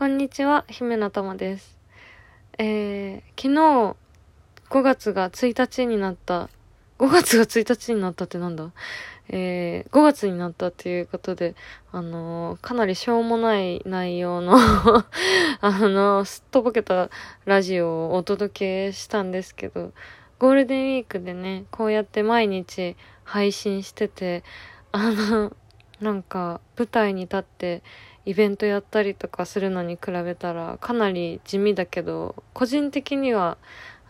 こんにちは、姫の玉です。えー、昨日、5月が1日になった、5月が1日になったってなんだ？えー、5月になったっていうことで、あのーかなりしょうもない内容の あのすっとぼけたラジオをお届けしたんですけど、ゴールデンウィークでね、こうやって毎日配信してて、あの、なんか舞台に立ってイベントやったりとかするのに比べたらかなり地味だけど、個人的には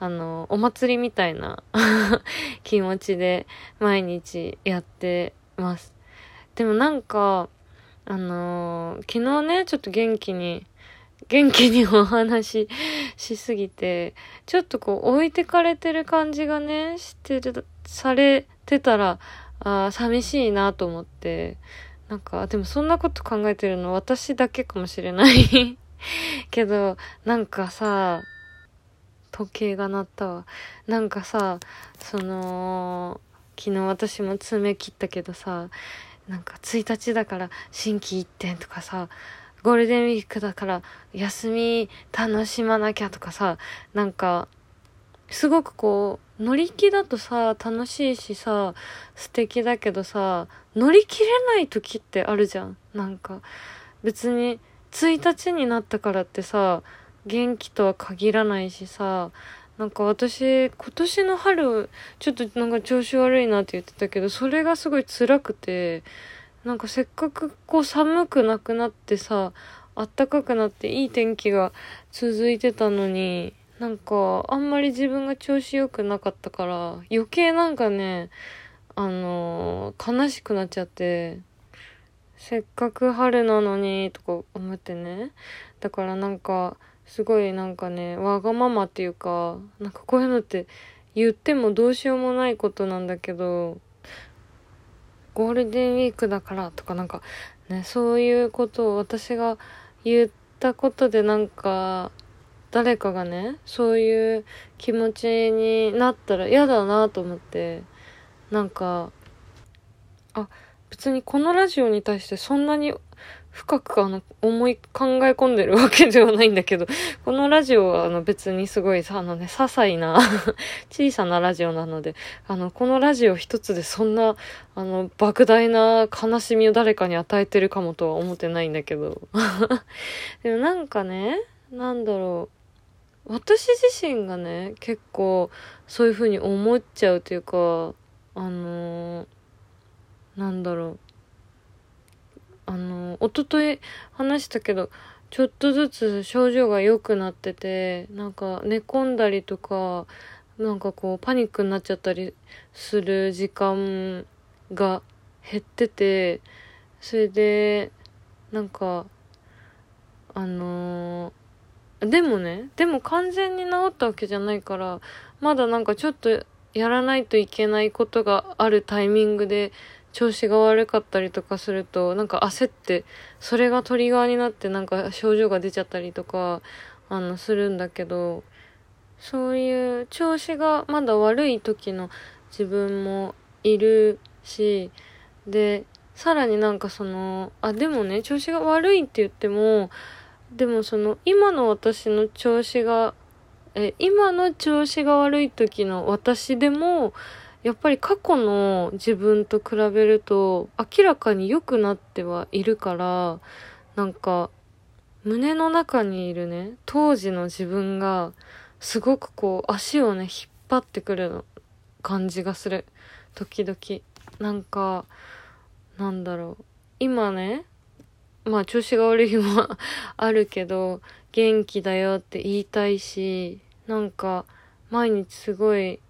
あの、お祭りみたいな 気持ちで毎日やってます。でもなんか、あの昨日ね、ちょっと元気に、元気にお話ししすぎて、ちょっとこう置いてかれてる感じがね、してる、されてたら、あ寂しいなと思って、なんか、でもそんなこと考えてるの私だけかもしれない けど、なんかさ、時計が鳴ったわ。なんかさ、その、昨日私も爪切ったけどさ、なんか1日だから心機一転とかさ、ゴールデンウィークだから休み楽しまなきゃとかさ、なんか、すごくこう、乗り気だとさ、楽しいしさ、素敵だけどさ、乗り切れない時ってあるじゃん。なんか、別に1日になったからってさ、元気とは限らないしさ、なんか私、今年の春、ちょっとなんか調子悪いなって言ってたけど、それがすごい辛くて、なんかせっかくこう寒くなくなってさ、暖かくなっていい天気が続いてたのに、なんかあんまり自分が調子良くなかったから、余計なんかね、あのー悲しくなっちゃって、せっかく春なのに、とか思ってね。だからなんか、すごいなんかね、わがままっていうか、なんかこういうのって言ってもどうしようもないことなんだけど、ゴールデンウィークだからとかなんかね、そういうことを私が言ったことでなんか、誰かがね、そういう気持ちになったら嫌だなと思って、なんか、あ、別にこのラジオに対してそんなに深くあの思い考え込んでるわけではないんだけど、このラジオはあの別にすごいさ、あのね、些細な 小さなラジオなので、あの、このラジオ一つでそんな、あの、莫大な悲しみを誰かに与えてるかもとは思ってないんだけど。でもなんかね、なんだろう。私自身がね、結構そういう風に思っちゃうというか、あのーなんだろう。あの、一昨日話したけど、ちょっとずつ症状が良くなってて、なんか寝込んだりとか、なんかこうパニックになっちゃったりする時間が減ってて、それで、なんか、あのーでもね、でも完全に治ったわけじゃないから、まだなんかちょっとやらないといけないことがあるタイミングで調子が悪かったりとかすると、なんか焦って、それがトリガーになってなんか症状が出ちゃったりとか、あの、するんだけど、そういう調子がまだ悪い時の自分もいるし、で、さらになんかその、あ、でもね、調子が悪いって言っても、でもその、今の私の調子が、え、今の調子が悪い時の私でも、やっぱり過去の自分と比べると明らかに良くなってはいるから、なんか、胸の中にいるね、当時の自分が、すごくこう、足をね、引っ張ってくる感じがする。時々。なんか、なんだろう。今ね、まあ調子が悪い日もあるけど、元気だよって言いたいし、なんか、毎日すごい、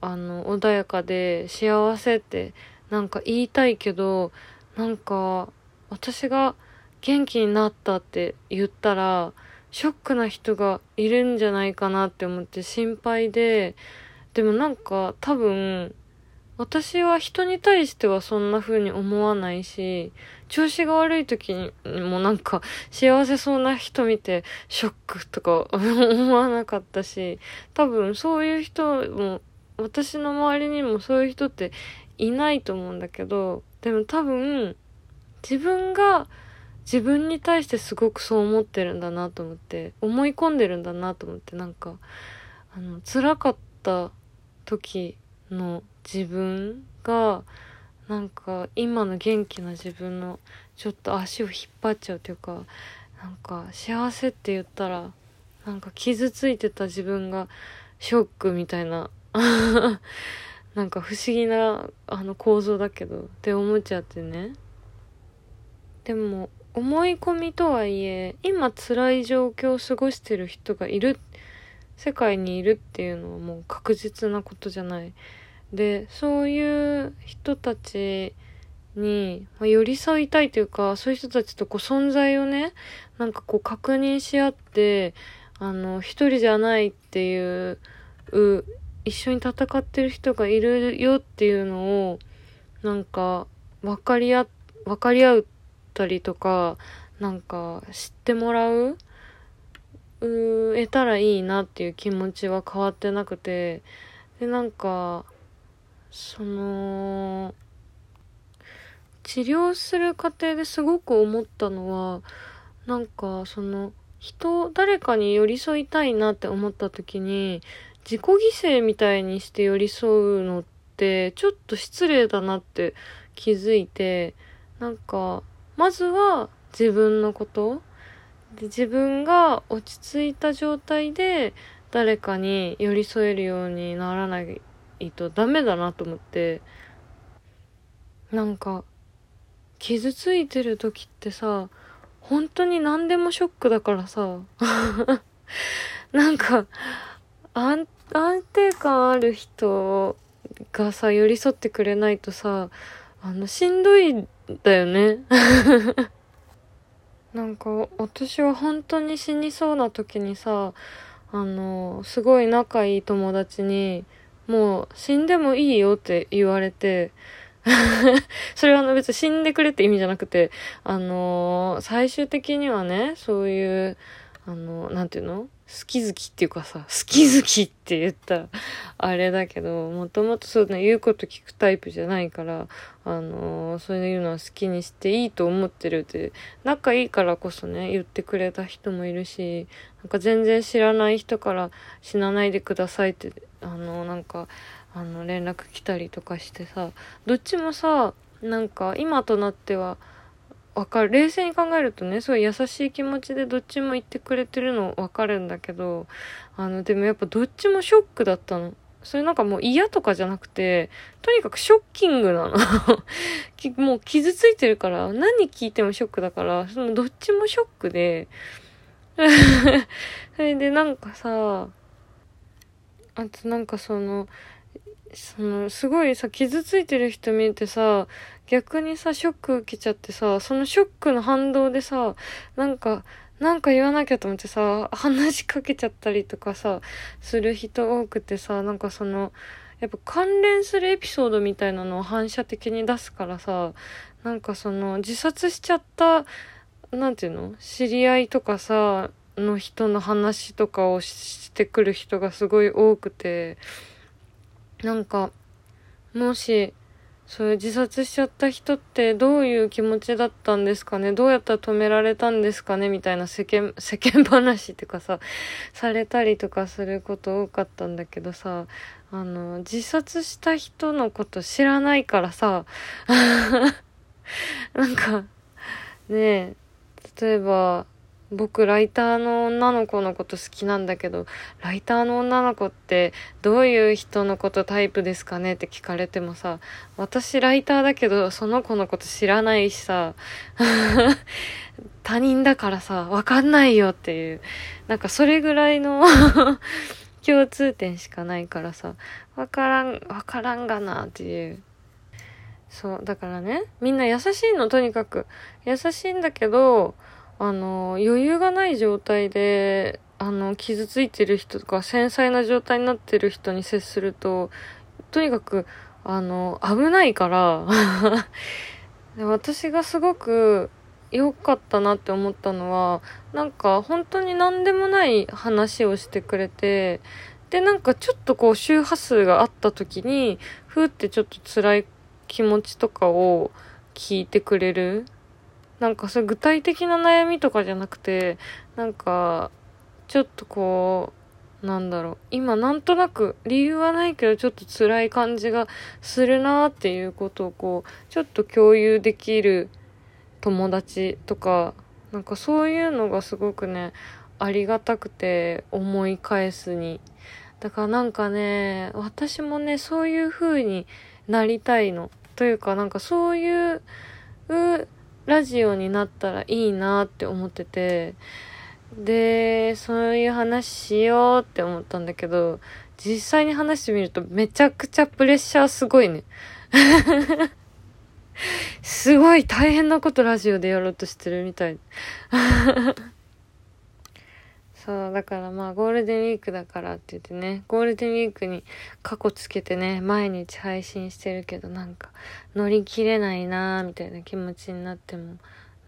あの、穏やかで幸せって、なんか言いたいけど、なんか、私が元気になったって言ったら、ショックな人がいるんじゃないかなって思って心配で、でもなんか多分、私は人に対してはそんな風に思わないし、調子が悪い時にもなんか幸せそうな人見てショックとか 思わなかったし、多分そういう人も、私の周りにもそういう人っていないと思うんだけど、でも多分自分が自分に対してすごくそう思ってるんだなと思って思い込んでるんだなと思ってなんかあの辛かった時の自分がなんか今の元気な自分のちょっと足を引っ張っちゃうというかなんか幸せって言ったらなんか傷ついてた自分がショックみたいな なんか不思議なあの構造だけどって思っちゃってね。でも思い込みとはいえ今辛い状況を過ごしてる人がいる世界にいるっていうのはもう確実なことじゃない。でそういう人たちに、まあ、寄り添いたいというかそういう人たちとこう存在をねなんかこう確認し合ってあの一人じゃないっていう一緒に戦ってる人がいるよっていうのをなんか分かり合分かり合ったりとかなんか知ってもらうう得たらいいなっていう気持ちは変わってなくてでなんかその治療する過程ですごく思ったのはなんかその人誰かに寄り添いたいなって思った時に自己犠牲みたいにして寄り添うのってちょっと失礼だなって気づいてなんかまずは自分のことで自分が落ち着いた状態で誰かに寄り添えるようにならないいとダメだなと思ってなんか傷ついてる時ってさ本当に何でもショックだからさ なんか安定感ある人がさ、寄り添ってくれないとさ、あの、しんどいんだよね。なんか、私は本当に死にそうな時にさ、あの、すごい仲いい友達に、もう死んでもいいよって言われて、それはあの別に死んでくれって意味じゃなくて、あのー、最終的にはね、そういう、あの、なんていうの？好き好きっていうかさ、好き好きって言ったらあれだけど、もともとそうね、言うこと聞くタイプじゃないから、あのー、そういうのは好きにしていいと思ってるって、仲いいからこそね、言ってくれた人もいるし、なんか全然知らない人から死なないでくださいって、あのー、なんか、あの、連絡来たりとかしてさ、どっちもさ、なんか今となっては、わかる。冷静に考えるとね、すごい優しい気持ちでどっちも言ってくれてるのわかるんだけど、あの、でもやっぱどっちもショックだったの。それなんかもう嫌とかじゃなくて、とにかくショッキングなの。もう傷ついてるから、何聞いてもショックだから、そのどっちもショックで、それでなんかさ、あとなんかその、その、すごいさ、傷ついてる人見えてさ、逆にさ、ショック受けちゃってさ、そのショックの反動でさ、なんか、なんか言わなきゃと思ってさ、話しかけちゃったりとかさ、する人多くてさ、なんかその、やっぱ関連するエピソードみたいなのを反射的に出すからさ、なんかその、自殺しちゃった、なんていうの知り合いとかさ、の人の話とかをしてくる人がすごい多くて、なんか、もし、そういう自殺しちゃった人ってどういう気持ちだったんですかね？どうやったら止められたんですかね？みたいな世間、世間話っていうかさ、されたりとかすること多かったんだけどさ、あの、自殺した人のこと知らないからさ、なんか、ねえ、例えば、僕ライターの女の子のこと好きなんだけどライターの女の子ってどういう人のことタイプですかねって聞かれてもさ私ライターだけどその子のこと知らないしさ 他人だからさわかんないよっていう。なんかそれぐらいの 共通点しかないからさわからんわからんがなっていう。そうだからねみんな優しいのとにかく。優しいんだけどあの、余裕がない状態で、あの、傷ついてる人とか、繊細な状態になってる人に接すると、とにかく、あの、危ないから 私がすごく良かったなって思ったのは、なんか本当に何でもない話をしてくれて、で、なんかちょっとこう周波数があった時に、ふーってちょっと辛い気持ちとかを聞いてくれる。なんかそう具体的な悩みとかじゃなくて、なんか、ちょっとこう、なんだろう。今なんとなく理由はないけどちょっと辛い感じがするなっていうことをこう、ちょっと共有できる友達とか、なんかそういうのがすごくね、ありがたくて思い返すに。だからなんかね、私もね、そういう風になりたいの。というかなんかそういうラジオになったらいいなって思ってて、で、そういう話しようって思ったんだけど、実際に話してみるとめちゃくちゃプレッシャーすごいね。すごい大変なことラジオでやろうとしてるみたい。そう、だからまあゴールデンウィークだからって言ってね、ゴールデンウィークに過去つけてね、毎日配信してるけどなんか乗り切れないなーみたいな気持ちになっても、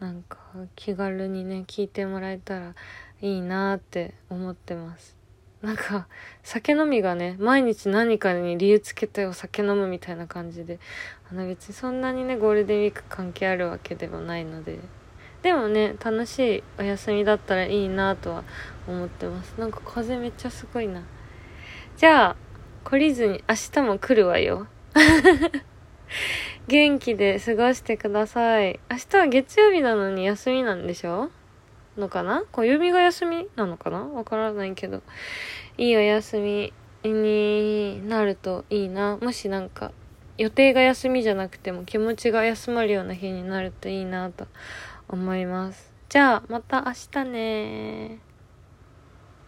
なんか気軽にね、聞いてもらえたらいいなーって思ってます。なんか、酒飲みがね、毎日何かに理由つけてお酒飲むみたいな感じで、あの別にそんなにね、ゴールデンウィーク関係あるわけではないので、でもね楽しいお休みだったらいいなとは思ってます。なんか風めっちゃすごいな。じゃあ懲りずに明日も来るわよ。元気で過ごしてください。明日は月曜日なのに休みなんでしょ？のかな？暦が休みなのかな？わからないけど。いいお休みになるといいな。もしなんか予定が休みじゃなくても気持ちが休まるような日になるといいなと思います。じゃあ、また明日ね